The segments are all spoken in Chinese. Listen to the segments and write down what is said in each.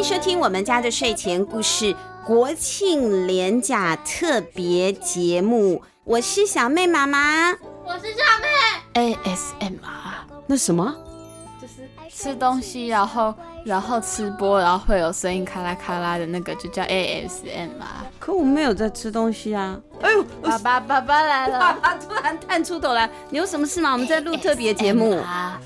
迎收听我们家的睡前故事国庆连假特别节目，我是小妹妈妈，我是小妹。ASMR，那什么？就是吃东西，然后然后吃播，然后会有声音咔啦咔啦的那个，就叫 ASMR。可我没有在吃东西啊！哎呦，爸爸爸爸来了，爸爸突然探出头来，你有什么事吗？我们在录特别节目。啊，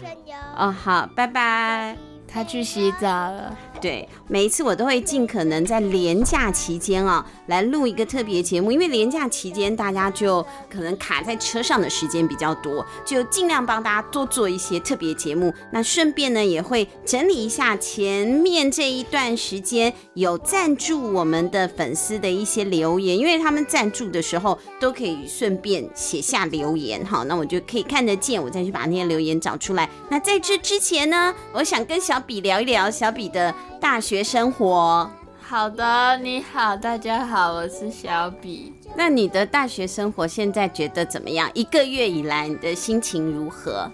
哦，好，拜拜。他去洗澡了。对，每一次我都会尽可能在连假期间啊，来录一个特别节目，因为连假期间大家就可能卡在车上的时间比较多，就尽量帮大家多做一些特别节目。那顺便呢，也会整理一下前面这一段时间有赞助我们的粉丝的一些留言，因为他们赞助的时候都可以顺便写下留言，好，那我就可以看得见，我再去把那些留言找出来。那在这之前呢，我想跟小比聊一聊小比的。大学生活，好的，你好，大家好，我是小比。那你的大学生活现在觉得怎么样？一个月以来，你的心情如何？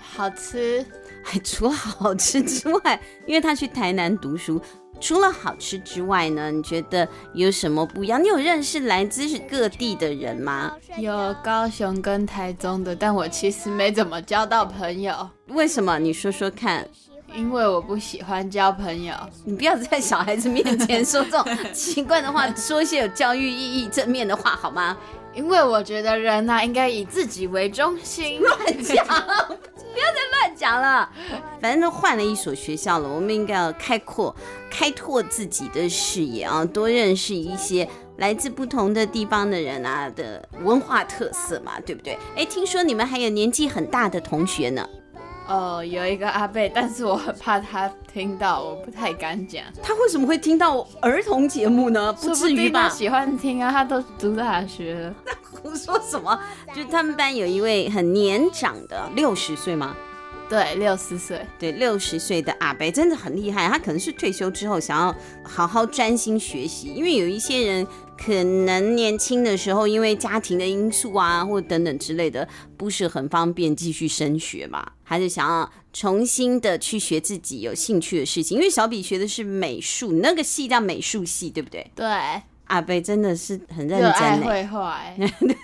好吃，还 除了好吃之外，因为他去台南读书，除了好吃之外呢，你觉得有什么不一样？你有认识来自各地的人吗？有高雄跟台中的，但我其实没怎么交到朋友。为什么？你说说看。因为我不喜欢交朋友，你不要在小孩子面前说这种 奇怪的话，说一些有教育意义、正面的话，好吗？因为我觉得人呐、啊，应该以自己为中心。乱讲，不要再乱讲了。反正都换了一所学校了，我们应该要开阔、开拓自己的视野啊，多认识一些来自不同的地方的人啊的文化特色嘛，对不对？哎，听说你们还有年纪很大的同学呢。哦，有一个阿贝，但是我很怕他听到，我不太敢讲。他为什么会听到儿童节目呢？不至于吧？他喜欢听啊，他都读大学了。那胡说什么？就他们班有一位很年长的，六十岁吗？对，六十岁。对，六十岁的阿贝真的很厉害。他可能是退休之后想要好好专心学习，因为有一些人。可能年轻的时候，因为家庭的因素啊，或等等之类的，不是很方便继续升学嘛，还是想要重新的去学自己有兴趣的事情。因为小比学的是美术，你那个系叫美术系，对不对？对。阿贝真的是很认真，爱绘画，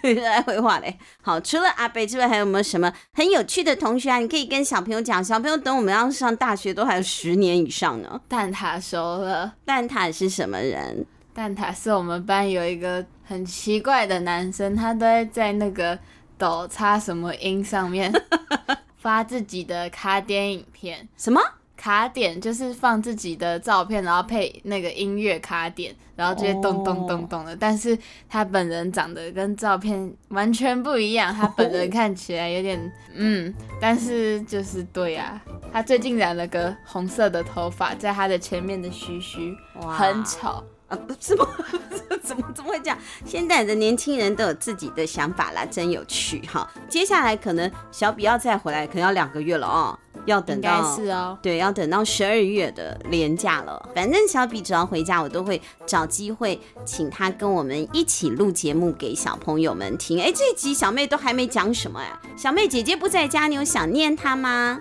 对，爱绘画嘞。好，除了阿贝之外，还有没有什么很有趣的同学啊？你可以跟小朋友讲，小朋友等我们要上大学都还有十年以上呢。蛋塔熟了，蛋塔是什么人？蛋挞是我们班有一个很奇怪的男生，他都会在那个抖擦什么音上面 发自己的卡点影片。什么卡点？就是放自己的照片，然后配那个音乐卡点，然后这些咚咚咚咚的。Oh. 但是他本人长得跟照片完全不一样，他本人看起来有点 嗯，但是就是对啊，他最近染了个红色的头发，在他的前面的须须.很丑。啊，不是吗？怎么怎么会这样？现在的年轻人都有自己的想法啦，真有趣哈！接下来可能小比要再回来，可能要两个月了哦，要等到，应该是哦，对，要等到十二月的年假了。反正小比只要回家，我都会找机会请他跟我们一起录节目给小朋友们听。哎，这一集小妹都还没讲什么哎，小妹姐姐不在家，你有想念她吗？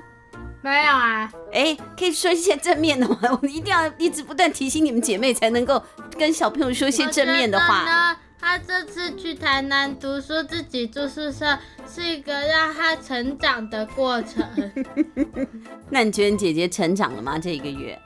没有啊，哎，可以说一些正面的吗？我们一定要一直不断提醒你们姐妹，才能够跟小朋友说一些正面的话。呢，他这次去台南读书，自己住宿舍，是一个让他成长的过程。那你觉得你姐姐成长了吗？这一个月？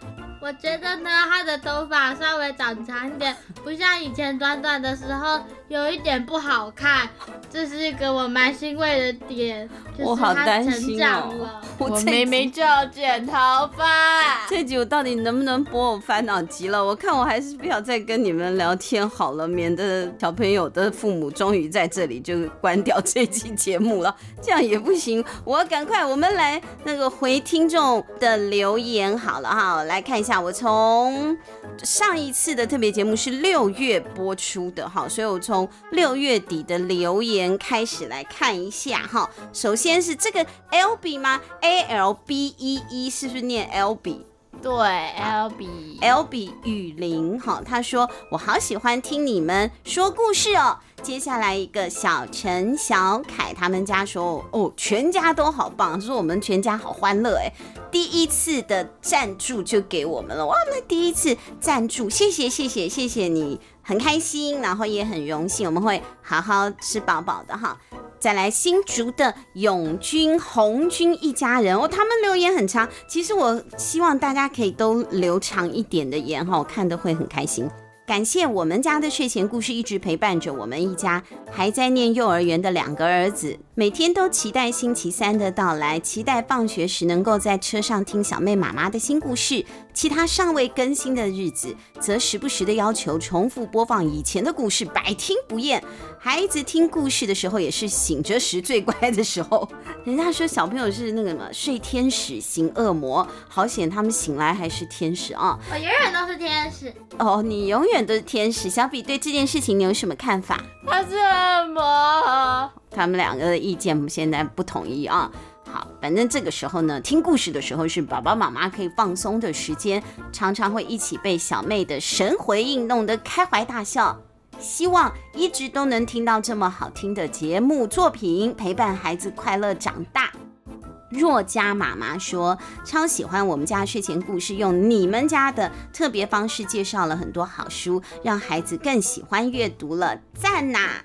我觉得呢，她的头发稍微长长一点，不像以前短短的时候。有一点不好看，这是一个我蛮欣慰的点。我好担心哦，我明明就要剪头发。这集我到底能不能播？我烦恼极了。我看我还是不要再跟你们聊天好了，免得小朋友的父母终于在这里就关掉这期节目了，这样也不行。我要赶快，我们来那个回听众的留言好了哈，来看一下。我从上一次的特别节目是六月播出的哈，所以我从。六月底的留言开始来看一下哈，首先是这个 L B 吗？A L B E E 是不是念 L B？对，L B L B 雨林哈，他说我好喜欢听你们说故事哦。接下来一个小陈小凯他们家说哦，全家都好棒，说我们全家好欢乐哎，第一次的赞助就给我们了哇，那第一次赞助，谢谢谢谢谢谢你，很开心，然后也很荣幸，我们会好好吃饱饱的哈。再来新竹的永军、红军一家人哦，他们留言很长。其实我希望大家可以都留长一点的言哈，我看的会很开心。感谢我们家的睡前故事一直陪伴着我们一家还在念幼儿园的两个儿子，每天都期待星期三的到来，期待放学时能够在车上听小妹妈妈的新故事。其他尚未更新的日子，则时不时的要求重复播放以前的故事，百听不厌。孩子听故事的时候，也是醒着时最乖的时候。人家说小朋友是那个什么睡天使行恶魔，好险他们醒来还是天使啊！我永远都是天使哦，你永远都是天使。小比对这件事情你有什么看法？他是恶魔。他们两个的意见现在不统一啊。好，反正这个时候呢，听故事的时候是爸爸妈妈可以放松的时间，常常会一起被小妹的神回应弄得开怀大笑。希望一直都能听到这么好听的节目作品，陪伴孩子快乐长大。若家妈妈说，超喜欢我们家睡前故事，用你们家的特别方式介绍了很多好书，让孩子更喜欢阅读了，赞呐！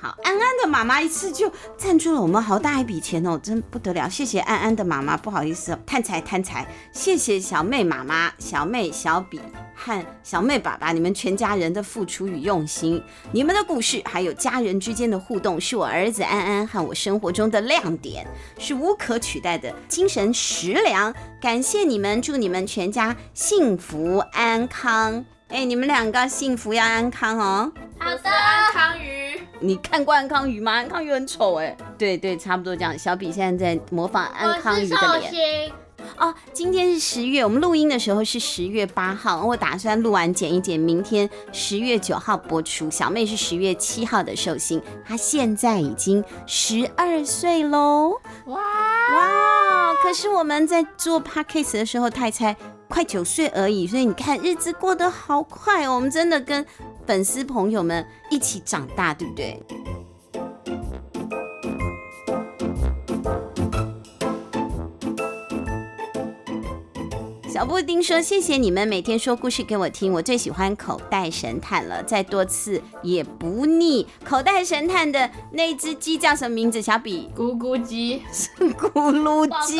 好，安安的妈妈一次就赞助了我们好大一笔钱哦，真不得了！谢谢安安的妈妈，不好意思，贪财贪财。谢谢小妹妈妈、小妹小比和小妹爸爸，你们全家人的付出与用心，你们的故事还有家人之间的互动，是我儿子安安和我生活中的亮点，是无可取代的精神食粮。感谢你们，祝你们全家幸福安康。哎，你们两个幸福要安康哦。好的，安康鱼。你看过安康鱼吗？安康鱼很丑哎。对对，差不多这样。小比现在在模仿安康鱼的脸。哦，今天是十月，我们录音的时候是十月八号。我打算录完剪一剪，明天十月九号播出。小妹是十月七号的寿星，她现在已经十二岁喽。哇哇！可是我们在做 podcast 的时候，他才快九岁而已。所以你看，日子过得好快哦。我们真的跟。粉丝朋友们一起长大，对不对？小布丁说：“谢谢你们每天说故事给我听，我最喜欢口袋神探了，再多次也不腻。口袋神探的那只鸡叫什么名字？小比，咕咕鸡。是咕噜鸡，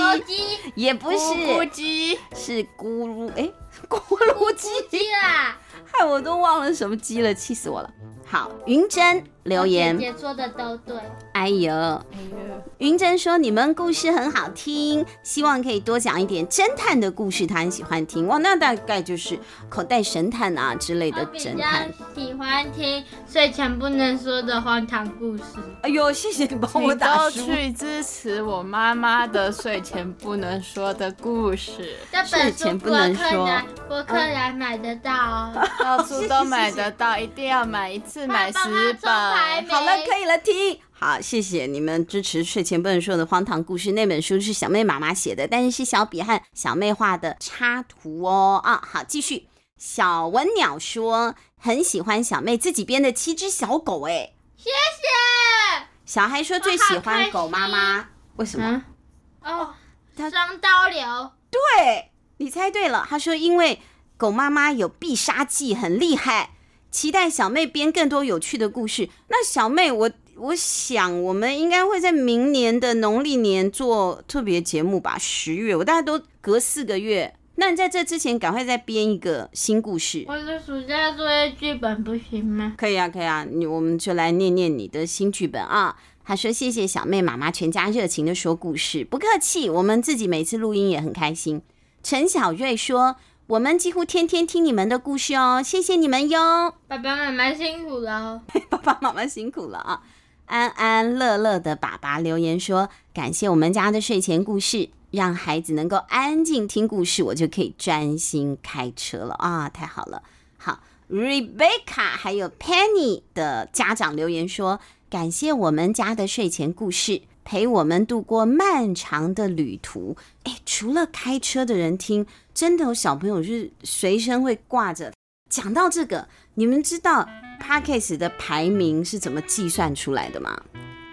也不是。咕咕鸡，是咕噜哎，咕噜鸡啦。”害我都忘了什么鸡了，气死我了。好，云珍留言，姐姐说的都对。哎呦，哎呦，云珍说你们故事很好听，希望可以多讲一点侦探的故事，他很喜欢听。哇，那大概就是口袋神探啊之类的侦探。喜欢听睡前不能说的荒唐故事。哎呦，谢谢你帮我打书。去支持我妈妈的睡前不能说的故事。睡前不能说，博客来买得到哦。到处都 买得到，一定要买一次买十本。好了，可以了，听。好，谢谢你们支持睡前不能说的荒唐故事。那本书是小妹妈妈写的，但是是小比和小妹画的插图哦。啊，好，继续。小文鸟说很喜欢小妹自己编的七只小狗，哎，谢谢。小孩说最喜欢狗妈妈，为什么？哦，他双刀流。对，你猜对了，他说因为。狗妈妈有必杀技，很厉害。期待小妹编更多有趣的故事。那小妹，我我想我们应该会在明年的农历年做特别节目吧？十月，我大概都隔四个月。那你在这之前赶快再编一个新故事。我的暑假作业剧本不行吗？可以啊，可以啊。你我们就来念念你的新剧本啊。他说：“谢谢小妹妈妈全家热情的说故事，不客气。我们自己每次录音也很开心。”陈小瑞说。我们几乎天天听你们的故事哦，谢谢你们哟！爸爸妈妈辛苦了哦，爸爸妈妈辛苦了啊！安安乐乐的爸爸留言说：“感谢我们家的睡前故事，让孩子能够安静听故事，我就可以专心开车了啊！太好了。”好，Rebecca 还有 Penny 的家长留言说：“感谢我们家的睡前故事。”陪我们度过漫长的旅途。哎，除了开车的人听，真的有小朋友是随身会挂着。讲到这个，你们知道 Podcast 的排名是怎么计算出来的吗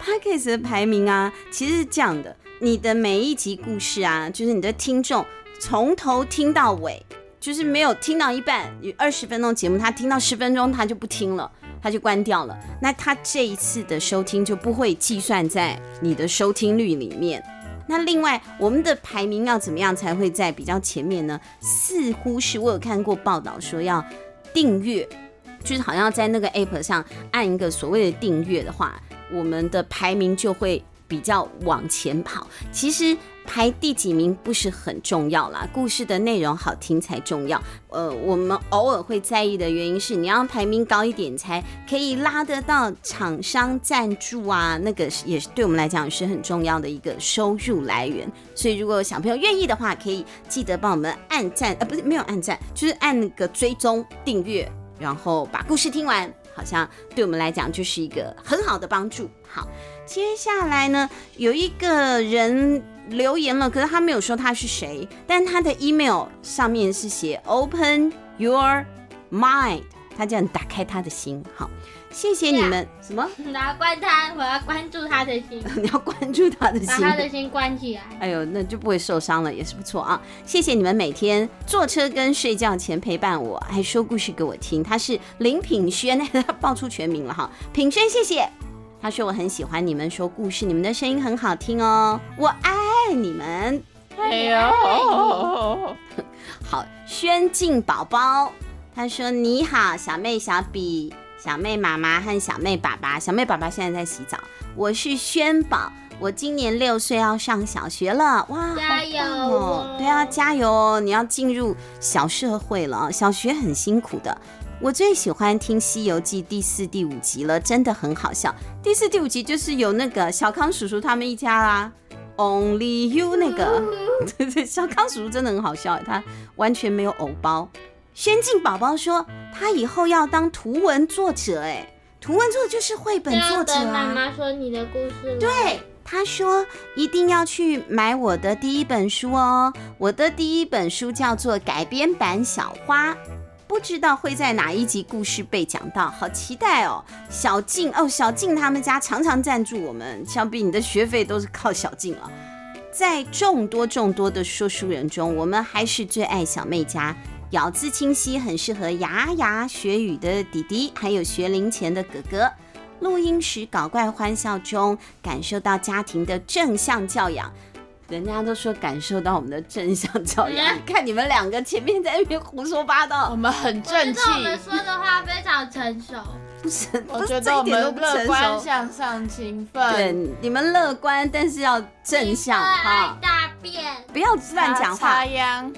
？Podcast 的排名啊，其实是这样的：你的每一集故事啊，就是你的听众从头听到尾，就是没有听到一半，有二十分钟节目，他听到十分钟他就不听了，他就关掉了。那他这一次的收听就不会计算在你的收听率里面。那另外，我们的排名要怎么样才会在比较前面呢？似乎是我有看过报道说要。订阅就是好像在那个 app 上按一个所谓的订阅的话，我们的排名就会比较往前跑。其实排第几名不是很重要啦，故事的内容好听才重要。呃，我们偶尔会在意的原因是，你要排名高一点才可以拉得到厂商赞助啊，那个也是对我们来讲是很重要的一个收入来源。所以如果小朋友愿意的话，可以记得帮我们按赞，呃，不是没有按赞，就是按那个追踪订阅，然后把故事听完，好像对我们来讲就是一个很好的帮助。好，接下来呢，有一个人。留言了，可是他没有说他是谁，但他的 email 上面是写 Open your mind，他这样打开他的心。好，谢谢你们。什么？你要关他，我要关注他的心。你要关注他的心，把他的心关起来。哎呦，那就不会受伤了，也是不错啊。谢谢你们每天坐车跟睡觉前陪伴我，还说故事给我听。他是林品轩，他报出全名了哈。品轩，谢谢。他说我很喜欢你们说故事，你们的声音很好听哦，我爱你们。哎呦，好，宣静宝宝，他说你好，小妹小比，小妹妈妈和小妹爸爸，小妹爸爸现在在洗澡。我是轩宝，我今年六岁要上小学了，哇，加油哦！对啊，加油哦！你要进入小社会了，小学很辛苦的。我最喜欢听《西游记》第四、第五集了，真的很好笑。第四、第五集就是有那个小康叔叔他们一家啦，Only You 那个，对 对，小康叔叔真的很好笑，他完全没有偶包。轩静宝宝说他以后要当图文作者，哎，图文作者就是绘本作者啊。妈妈说你的故事。对，他说一定要去买我的第一本书哦，我的第一本书叫做改编版小花。不知道会在哪一集故事被讲到，好期待哦！小静哦，小静他们家常常赞助我们，想必你的学费都是靠小静了。在众多众多的说书人中，我们还是最爱小妹家，咬字清晰，很适合牙牙学语的弟弟，还有学龄前的哥哥。录音时搞怪欢笑中，感受到家庭的正向教养。人家都说感受到我们的正向教养，嗯、看你们两个前面在那边胡说八道，我们很正气。我们说的话非常成熟，不是？我觉得我们乐观向上、勤奋。对，你们乐观，但是要正向哈。大便，不要乱讲话。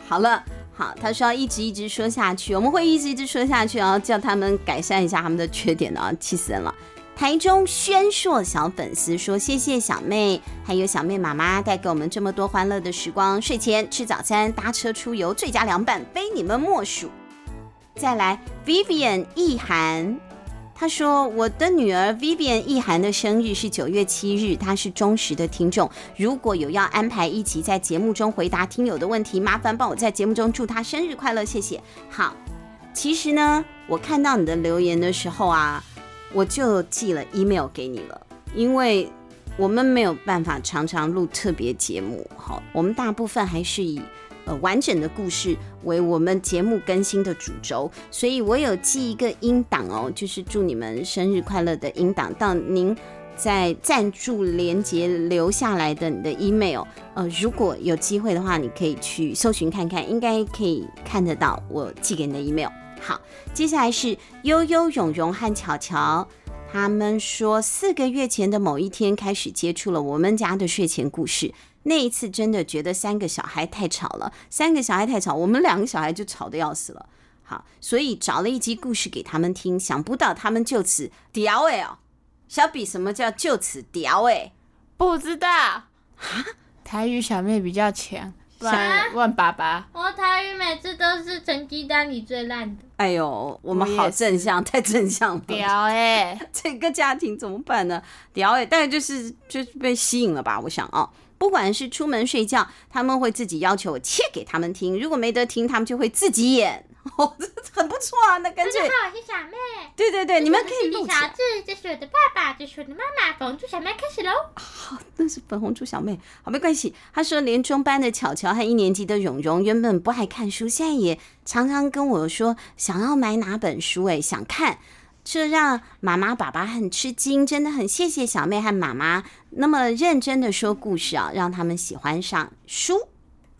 好了，好，他说要一直一直说下去，我们会一直一直说下去，然后叫他们改善一下他们的缺点的啊，气死人了。台中轩硕小粉丝说：“谢谢小妹，还有小妹妈妈带给我们这么多欢乐的时光。睡前吃早餐，搭车出游，最佳凉拌，非你们莫属。”再来，Vivian 意涵，她说：“我的女儿 Vivian 意涵的生日是九月七日，她是忠实的听众。如果有要安排一起在节目中回答听友的问题，麻烦帮我在节目中祝她生日快乐，谢谢。”好，其实呢，我看到你的留言的时候啊。我就寄了 email 给你了，因为我们没有办法常常录特别节目，好，我们大部分还是以呃完整的故事为我们节目更新的主轴，所以我有寄一个音档哦，就是祝你们生日快乐的音档到您在赞助连接留下来的你的 email，呃，如果有机会的话，你可以去搜寻看看，应该可以看得到我寄给你的 email。好，接下来是悠悠、永荣和巧巧，他们说四个月前的某一天开始接触了我们家的睡前故事，那一次真的觉得三个小孩太吵了，三个小孩太吵，我们两个小孩就吵得要死了。好，所以找了一集故事给他们听，想不到他们就此屌哎哦，小比什么叫就此屌哎？不知道啊，台语小妹比较强。想问爸爸。我台语每次都是成绩单里最烂的。哎呦，我们好正向，太正向了。屌哎、欸，这个家庭怎么办呢？屌哎、欸，大概就是就是被吸引了吧？我想啊。不管是出门睡觉，他们会自己要求我切给他们听，如果没得听，他们就会自己演。哦，这很不错啊，那 干脆。大家好，我是小妹。对对对，你们可以录。小智，这是我的爸爸，这是我的妈妈。粉红猪小妹开始喽。好，那是粉红猪小妹。好，没关系。他说，连中班的巧巧和一年级的蓉蓉原本不爱看书，现在也常常跟我说想要买哪本书，哎，想看。这让妈妈、爸爸很吃惊，真的很谢谢小妹和妈妈那么认真的说故事啊，让他们喜欢上书，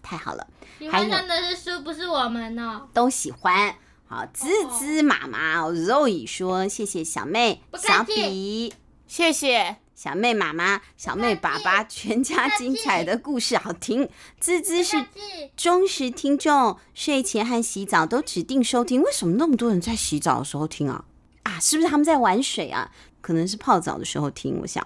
太好了。喜欢上的是书，不是我们哦。都喜欢。好，滋滋妈妈 Zoe 说谢谢小妹、小比，谢谢小妹妈妈、小妹爸爸，全家精彩的故事好听。滋滋是忠实听众，睡前和洗澡都指定收听。为什么那么多人在洗澡的时候听啊？啊，是不是他们在玩水啊？可能是泡澡的时候听。我想，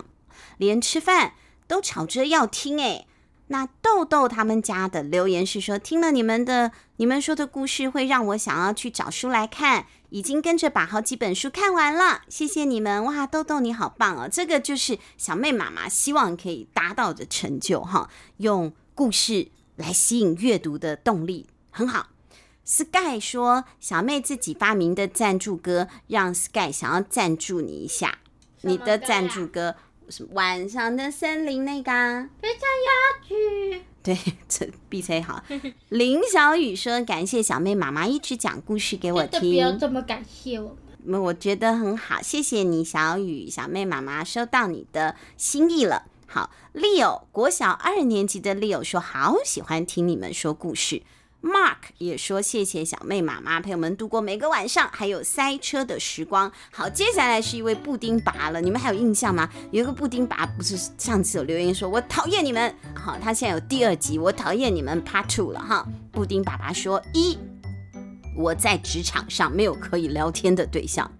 连吃饭都吵着要听。哎，那豆豆他们家的留言是说，听了你们的、你们说的故事，会让我想要去找书来看。已经跟着把好几本书看完了，谢谢你们！哇，豆豆你好棒哦！这个就是小妹妈妈希望可以达到的成就哈，用故事来吸引阅读的动力，很好。Sky 说：“小妹自己发明的赞助歌，让 Sky 想要赞助你一下。你的赞助歌是晚上的森林那个啊？非常有趣。对，这 B C 好。林小雨说：感谢小妹妈妈一直讲故事给我听。不要这么感谢我们。我觉得很好，谢谢你，小雨。小妹妈妈收到你的心意了。好，Leo 国小二年级的 Leo 说：好喜欢听你们说故事。” Mark 也说谢谢小妹妈妈陪我们度过每个晚上，还有塞车的时光。好，接下来是一位布丁拔了，你们还有印象吗？有一个布丁拔，不是上次有留言说我讨厌你们，好，他现在有第二集，我讨厌你们 Part Two 了哈。布丁爸爸说一，我在职场上没有可以聊天的对象。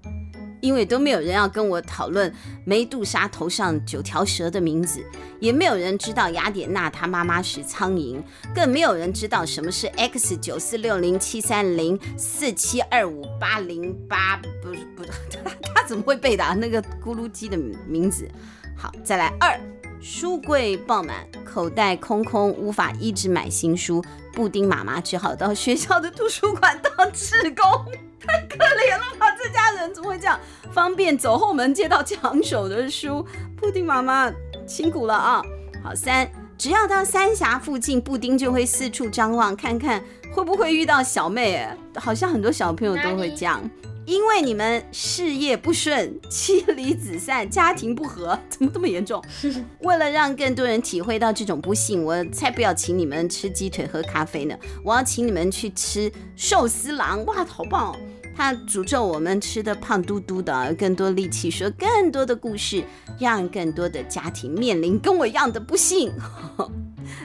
因为都没有人要跟我讨论梅杜莎头上九条蛇的名字，也没有人知道雅典娜她妈妈是苍蝇，更没有人知道什么是 x 九四六零七三零四七二五八零八，不是不是，他他怎么会背的啊？那个咕噜鸡的名字。好，再来二，书柜爆满，口袋空空，无法一直买新书，布丁妈妈只好到学校的图书馆当志工。太可怜了吧！这家人怎么会这样？方便走后门借到抢手的书，布丁妈妈辛苦了啊！好，三，只要到三峡附近，布丁就会四处张望，看看会不会遇到小妹。哎，好像很多小朋友都会这样。因为你们事业不顺，妻离子散，家庭不和，怎么这么严重？为了让更多人体会到这种不幸，我才不要请你们吃鸡腿喝咖啡呢！我要请你们去吃寿司郎，哇，好棒哦！他诅咒我们吃的胖嘟嘟的，更多力气说更多的故事，让更多的家庭面临跟我一样的不幸。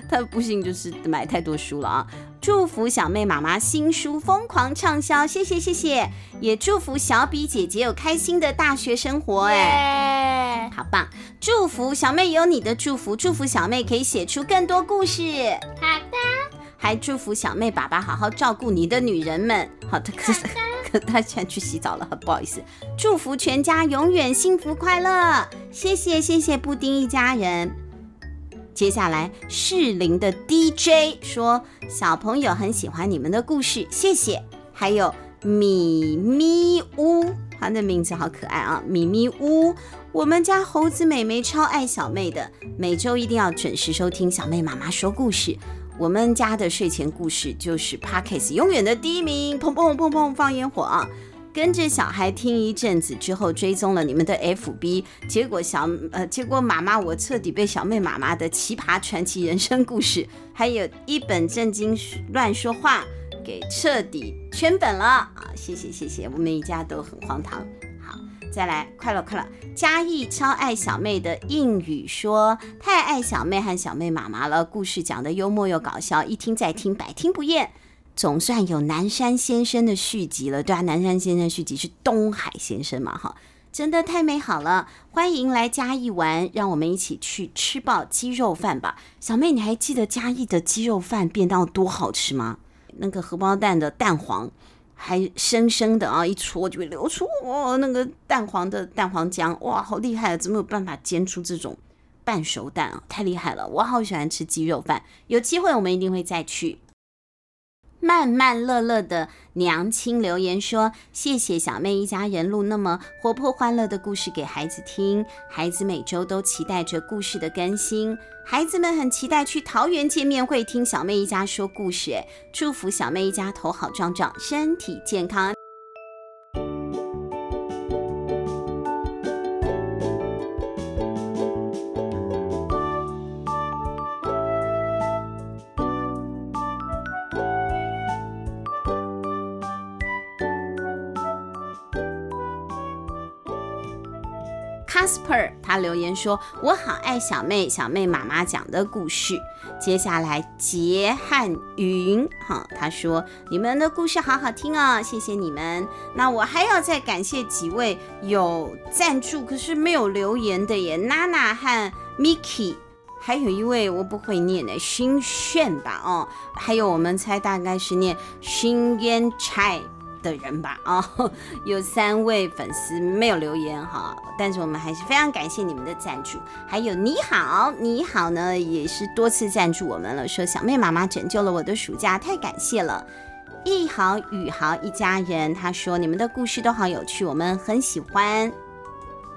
他的不幸就是买太多书了啊！祝福小妹妈妈新书疯狂畅销，谢谢谢谢，也祝福小比姐姐有开心的大学生活，哎，好棒！祝福小妹有你的祝福，祝福小妹可以写出更多故事。好的，还祝福小妹爸爸好好照顾你的女人们。好的，可是可他现在去洗澡了，不好意思。祝福全家永远幸福快乐，谢谢谢谢布丁一家人。接下来，适龄的 DJ 说：“小朋友很喜欢你们的故事，谢谢。”还有咪咪屋，他的名字好可爱啊！咪咪屋，我们家猴子妹妹超爱小妹的，每周一定要准时收听小妹妈妈说故事。我们家的睡前故事就是 Parkes 永远的第一名，砰砰砰砰放烟火啊！跟着小孩听一阵子之后，追踪了你们的 FB，结果小呃，结果妈妈我彻底被小妹妈妈的奇葩传奇人生故事，还有一本正经乱说话给彻底圈粉了啊！谢谢谢谢，我们一家都很荒唐。再来，快乐快乐，嘉义超爱小妹的应语说，太爱小妹和小妹妈妈了，故事讲得幽默又搞笑，一听再听，百听不厌。总算有南山先生的续集了，对啊，南山先生续集是东海先生嘛，哈，真的太美好了！欢迎来嘉义玩，让我们一起去吃爆鸡肉饭吧。小妹，你还记得嘉义的鸡肉饭便当多好吃吗？那个荷包蛋的蛋黄还生生的啊，一戳就会流出哦，那个蛋黄的蛋黄浆，哇，好厉害啊！怎么有办法煎出这种半熟蛋啊？太厉害了！我好喜欢吃鸡肉饭，有机会我们一定会再去。慢慢乐乐的娘亲留言说：“谢谢小妹一家人录那么活泼欢乐的故事给孩子听，孩子每周都期待着故事的更新，孩子们很期待去桃园见面会听小妹一家说故事。祝福小妹一家头好壮壮，身体健康。” Casper 他留言说：“我好爱小妹，小妹妈妈讲的故事。”接下来杰汉云哈，他说：“你们的故事好好听哦，谢谢你们。”那我还要再感谢几位有赞助可是没有留言的耶，娜娜和 Miki，还有一位我不会念的熏炫吧哦，还有我们猜大概是念熏烟菜。的人吧，哦，有三位粉丝没有留言哈，但是我们还是非常感谢你们的赞助。还有你好，你好呢，也是多次赞助我们了，说小妹妈妈拯救了我的暑假，太感谢了。一豪、宇豪一家人，他说你们的故事都好有趣，我们很喜欢。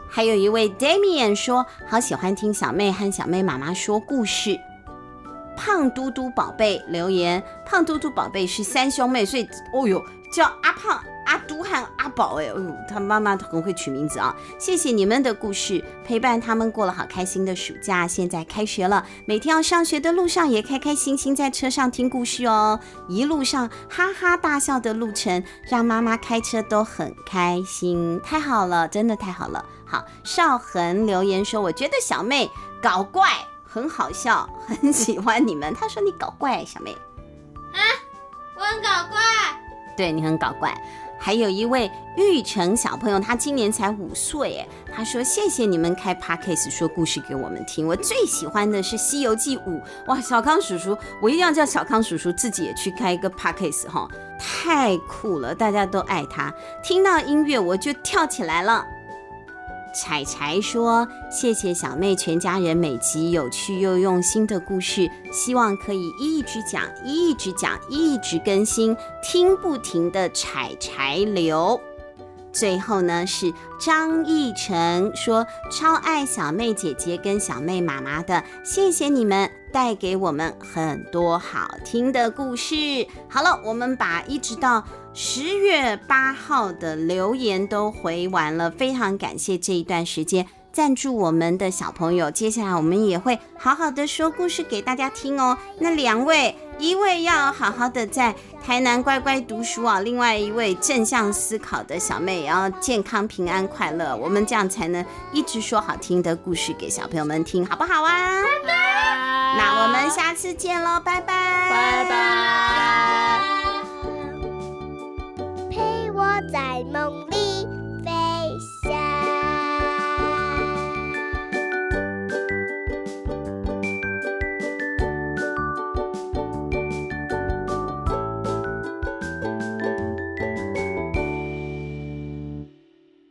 还有一位 Damian 说，好喜欢听小妹和小妹妈妈说故事。胖嘟嘟宝贝留言，胖嘟嘟宝贝是三兄妹，所以哦哟。叫阿胖、阿都和阿宝，哎，呦，他妈妈很会取名字啊！谢谢你们的故事，陪伴他们过了好开心的暑假。现在开学了，每天要上学的路上也开开心心在车上听故事哦。一路上哈哈大笑的路程，让妈妈开车都很开心。太好了，真的太好了。好，少恒留言说，我觉得小妹搞怪很好笑，很喜欢你们。他说你搞怪，小妹。啊，我很搞怪。对，你很搞怪，还有一位玉成小朋友，他今年才五岁，哎，他说谢谢你们开 Podcast 说故事给我们听，我最喜欢的是《西游记》五，哇，小康叔叔，我一定要叫小康叔叔自己也去开一个 Podcast 哈，太酷了，大家都爱他，听到音乐我就跳起来了。彩柴说：“谢谢小妹全家人每集有趣又用心的故事，希望可以一直讲，一直讲，一直更新，听不停的彩柴流。”最后呢是张逸晨说：“超爱小妹姐姐跟小妹妈妈的，谢谢你们带给我们很多好听的故事。”好了，我们把一直到。十月八号的留言都回完了，非常感谢这一段时间赞助我们的小朋友。接下来我们也会好好的说故事给大家听哦。那两位，一位要好好的在台南乖乖读书啊，另外一位正向思考的小妹也要健康平安快乐。我们这样才能一直说好听的故事给小朋友们听，好不好啊？拜拜。那我们下次见喽，拜拜拜拜。陪我在梦里。